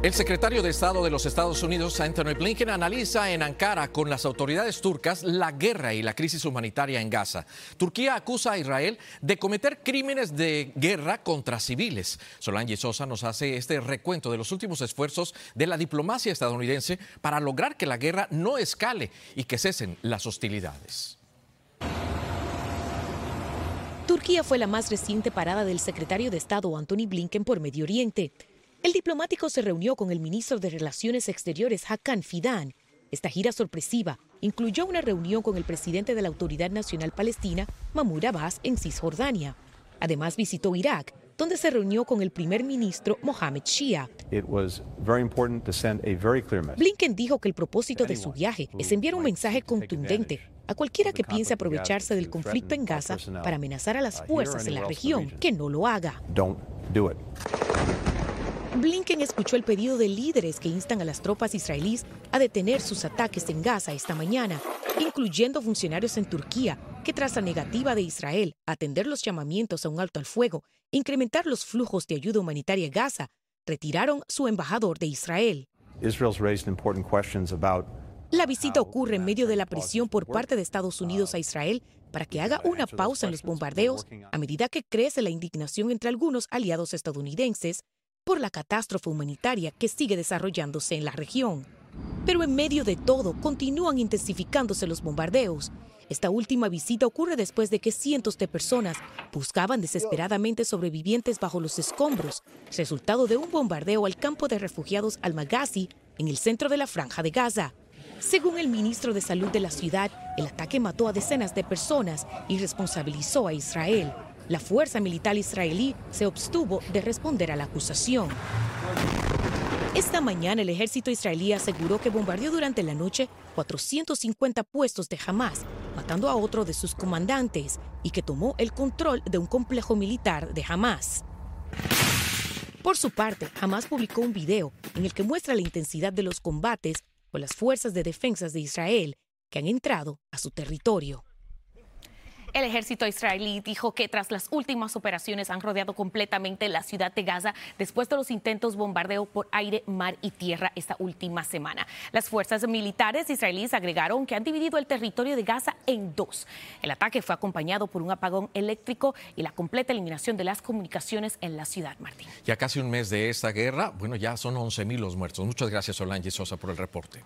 El secretario de Estado de los Estados Unidos, Anthony Blinken, analiza en Ankara con las autoridades turcas la guerra y la crisis humanitaria en Gaza. Turquía acusa a Israel de cometer crímenes de guerra contra civiles. Solange Sosa nos hace este recuento de los últimos esfuerzos de la diplomacia estadounidense para lograr que la guerra no escale y que cesen las hostilidades. Turquía fue la más reciente parada del secretario de Estado Anthony Blinken por Medio Oriente. El diplomático se reunió con el ministro de Relaciones Exteriores Hakan Fidan. Esta gira sorpresiva incluyó una reunión con el presidente de la Autoridad Nacional Palestina, Mahmoud Abbas, en Cisjordania. Además visitó Irak, donde se reunió con el primer ministro Mohamed Shia. Blinken dijo que el propósito de su viaje es enviar un mensaje contundente a cualquiera que piense aprovecharse del conflicto en Gaza para amenazar a las fuerzas en la región que no lo haga. Blinken escuchó el pedido de líderes que instan a las tropas israelíes a detener sus ataques en Gaza esta mañana, incluyendo funcionarios en Turquía que tras la negativa de Israel a atender los llamamientos a un alto al fuego incrementar los flujos de ayuda humanitaria a Gaza, retiraron su embajador de Israel. La visita ocurre en medio de la presión por parte de Estados Unidos a Israel para que haga una pausa en los bombardeos a medida que crece la indignación entre algunos aliados estadounidenses por la catástrofe humanitaria que sigue desarrollándose en la región. Pero en medio de todo, continúan intensificándose los bombardeos. Esta última visita ocurre después de que cientos de personas buscaban desesperadamente sobrevivientes bajo los escombros, resultado de un bombardeo al campo de refugiados Al-Maghazi en el centro de la franja de Gaza. Según el ministro de Salud de la ciudad, el ataque mató a decenas de personas y responsabilizó a Israel. La fuerza militar israelí se obstuvo de responder a la acusación. Esta mañana el ejército israelí aseguró que bombardeó durante la noche 450 puestos de Hamas, matando a otro de sus comandantes, y que tomó el control de un complejo militar de Hamas. Por su parte, Hamas publicó un video en el que muestra la intensidad de los combates con las fuerzas de defensa de Israel que han entrado a su territorio. El ejército israelí dijo que tras las últimas operaciones han rodeado completamente la ciudad de Gaza después de los intentos bombardeo por aire, mar y tierra esta última semana. Las fuerzas militares israelíes agregaron que han dividido el territorio de Gaza en dos. El ataque fue acompañado por un apagón eléctrico y la completa eliminación de las comunicaciones en la ciudad, Martín. Ya casi un mes de esta guerra, bueno, ya son 11.000 los muertos. Muchas gracias, Solange Sosa, por el reporte.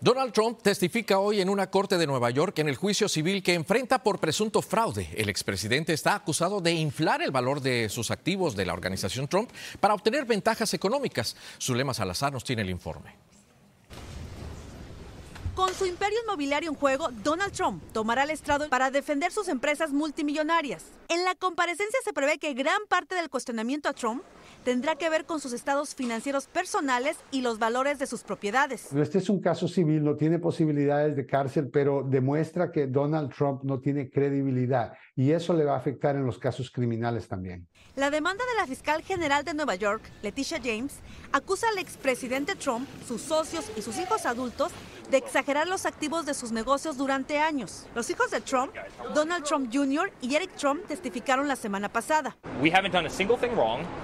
Donald Trump testifica hoy en una corte de Nueva York en el juicio civil que enfrenta por presunto fraude. El expresidente está acusado de inflar el valor de sus activos de la organización Trump para obtener ventajas económicas. Zulema Salazar nos tiene el informe. Con su imperio inmobiliario en juego, Donald Trump tomará el estrado para defender sus empresas multimillonarias. En la comparecencia se prevé que gran parte del cuestionamiento a Trump tendrá que ver con sus estados financieros personales y los valores de sus propiedades. Este es un caso civil, no tiene posibilidades de cárcel, pero demuestra que Donald Trump no tiene credibilidad y eso le va a afectar en los casos criminales también. La demanda de la fiscal general de Nueva York, Leticia James, acusa al expresidente Trump, sus socios y sus hijos adultos de exagerar los activos de sus negocios durante años. Los hijos de Trump, Donald Trump Jr. y Eric Trump, testificaron la semana pasada.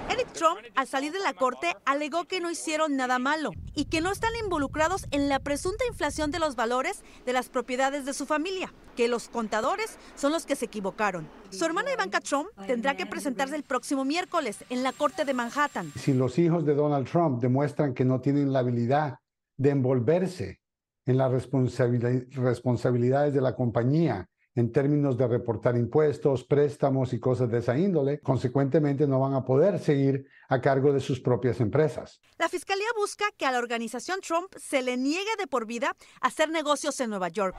Eric Trump, al salir de la corte, alegó que no hicieron nada malo y que no están involucrados en la presunta inflación de los valores de las propiedades de su familia, que los contadores son los que se equivocaron. Su hermana Ivanka Trump tendrá que presentarse el próximo miércoles en la corte de Manhattan. Si los hijos de Donald Trump demuestran que no tienen la habilidad de envolverse en las responsabilidades de la compañía en términos de reportar impuestos, préstamos y cosas de esa índole, consecuentemente no van a poder seguir a cargo de sus propias empresas. La Fiscalía busca que a la organización Trump se le niegue de por vida hacer negocios en Nueva York.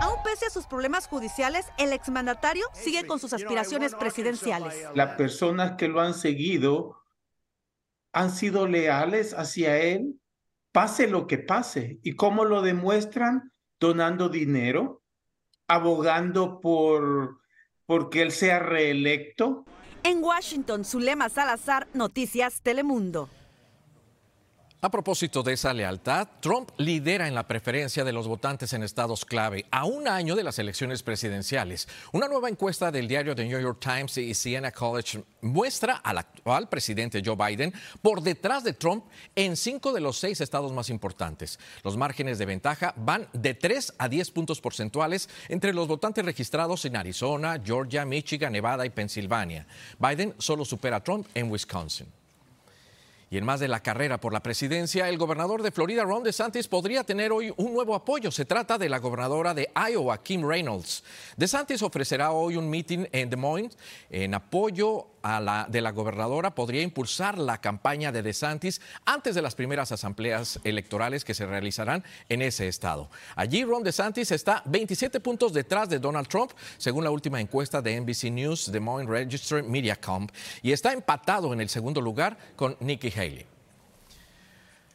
Aún pese a sus problemas judiciales, el exmandatario sigue con sus aspiraciones presidenciales. Las personas que lo han seguido han sido leales hacia él, pase lo que pase. ¿Y cómo lo demuestran? Donando dinero, abogando por, que él sea reelecto. En Washington, Zulema Salazar, Noticias Telemundo. A propósito de esa lealtad, Trump lidera en la preferencia de los votantes en estados clave a un año de las elecciones presidenciales. Una nueva encuesta del diario The New York Times y Siena College muestra al actual presidente Joe Biden por detrás de Trump en cinco de los seis estados más importantes. Los márgenes de ventaja van de 3 a 10 puntos porcentuales entre los votantes registrados en Arizona, Georgia, Michigan, Nevada y Pensilvania. Biden solo supera a Trump en Wisconsin. Y en más de la carrera por la presidencia, el gobernador de Florida, Ron DeSantis, podría tener hoy un nuevo apoyo. Se trata de la gobernadora de Iowa, Kim Reynolds. DeSantis ofrecerá hoy un meeting en Des Moines en apoyo a la, de la gobernadora. Podría impulsar la campaña de DeSantis antes de las primeras asambleas electorales que se realizarán en ese estado. Allí Ron DeSantis está 27 puntos detrás de Donald Trump, según la última encuesta de NBC News, Des Moines Register Mediacom, y está empatado en el segundo lugar con Nikki Haley.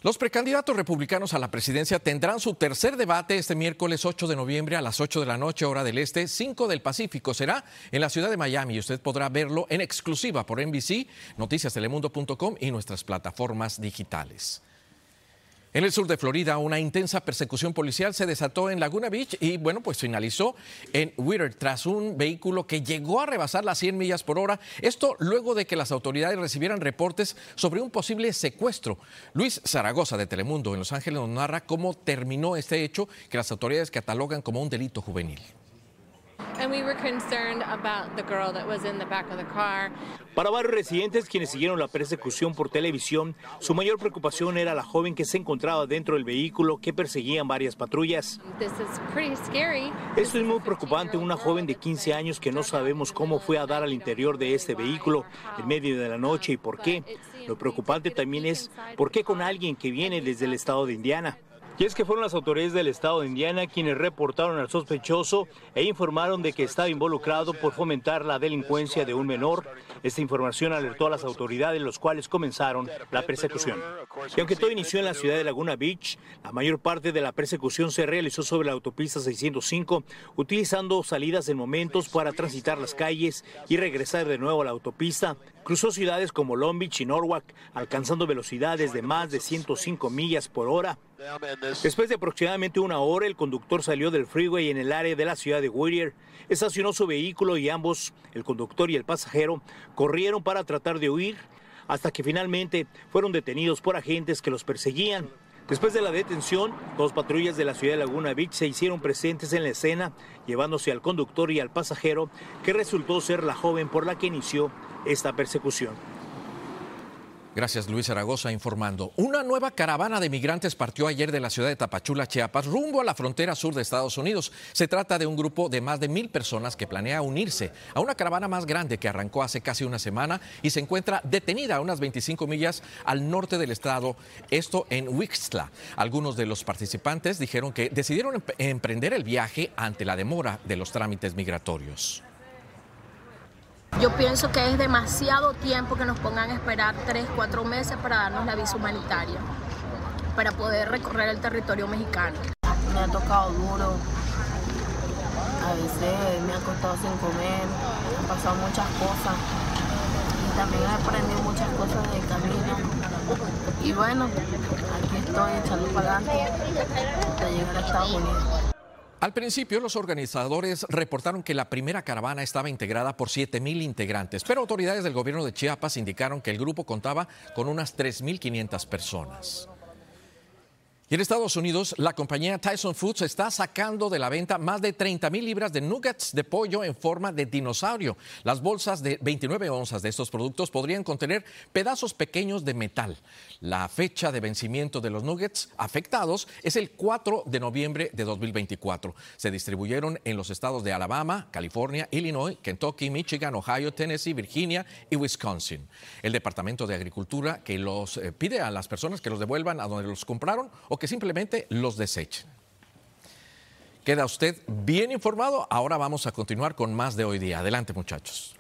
Los precandidatos republicanos a la presidencia tendrán su tercer debate este miércoles 8 de noviembre a las 8 de la noche, hora del este, 5 del Pacífico. Será en la ciudad de Miami y usted podrá verlo en exclusiva por NBC, noticiastelemundo.com y nuestras plataformas digitales. En el sur de Florida, una intensa persecución policial se desató en Laguna Beach y, bueno, pues finalizó en Whittier tras un vehículo que llegó a rebasar las 100 millas por hora. Esto luego de que las autoridades recibieran reportes sobre un posible secuestro. Luis Zaragoza de Telemundo en Los Ángeles nos narra cómo terminó este hecho que las autoridades catalogan como un delito juvenil. Para varios residentes quienes siguieron la persecución por televisión, su mayor preocupación era la joven que se encontraba dentro del vehículo que perseguían varias patrullas. Esto es muy preocupante, una joven de 15 años que no sabemos cómo fue a dar al interior de este vehículo en medio de la noche y por qué. Lo preocupante también es por qué con alguien que viene desde el estado de Indiana. Y es que fueron las autoridades del estado de Indiana quienes reportaron al sospechoso e informaron de que estaba involucrado por fomentar la delincuencia de un menor. Esta información alertó a las autoridades, los cuales comenzaron la persecución. Y aunque todo inició en la ciudad de Laguna Beach, la mayor parte de la persecución se realizó sobre la autopista 605, utilizando salidas en momentos para transitar las calles y regresar de nuevo a la autopista. Cruzó ciudades como Long Beach y Norwalk, alcanzando velocidades de más de 105 millas por hora. Después de aproximadamente una hora, el conductor salió del freeway en el área de la ciudad de Whittier, estacionó su vehículo y ambos, el conductor y el pasajero, corrieron para tratar de huir, hasta que finalmente fueron detenidos por agentes que los perseguían. Después de la detención, dos patrullas de la ciudad de Laguna Beach se hicieron presentes en la escena, llevándose al conductor y al pasajero, que resultó ser la joven por la que inició esta persecución. Gracias Luis Zaragoza informando. Una nueva caravana de migrantes partió ayer de la ciudad de Tapachula, Chiapas, rumbo a la frontera sur de Estados Unidos. Se trata de un grupo de más de mil personas que planea unirse a una caravana más grande que arrancó hace casi una semana y se encuentra detenida a unas 25 millas al norte del estado, esto en Wixla. Algunos de los participantes dijeron que decidieron emprender el viaje ante la demora de los trámites migratorios. Yo pienso que es demasiado tiempo que nos pongan a esperar tres, cuatro meses para darnos la visa humanitaria, para poder recorrer el territorio mexicano. Me ha tocado duro, a veces me ha costado sin comer, han pasado muchas cosas y también he aprendido muchas cosas del camino. Y bueno, aquí estoy echando para adelante hasta llegar a Estados Unidos. Al principio, los organizadores reportaron que la primera caravana estaba integrada por 7.000 integrantes, pero autoridades del gobierno de Chiapas indicaron que el grupo contaba con unas 3.500 personas. Y en Estados Unidos, la compañía Tyson Foods está sacando de la venta más de 30 mil libras de nuggets de pollo en forma de dinosaurio. Las bolsas de 29 onzas de estos productos podrían contener pedazos pequeños de metal. La fecha de vencimiento de los nuggets afectados es el 4 de noviembre de 2024. Se distribuyeron en los estados de Alabama, California, Illinois, Kentucky, Michigan, Ohio, Tennessee, Virginia y Wisconsin. El Departamento de Agricultura que los eh, pide a las personas que los devuelvan a donde los compraron que simplemente los desechen. Queda usted bien informado. Ahora vamos a continuar con más de hoy día. Adelante, muchachos.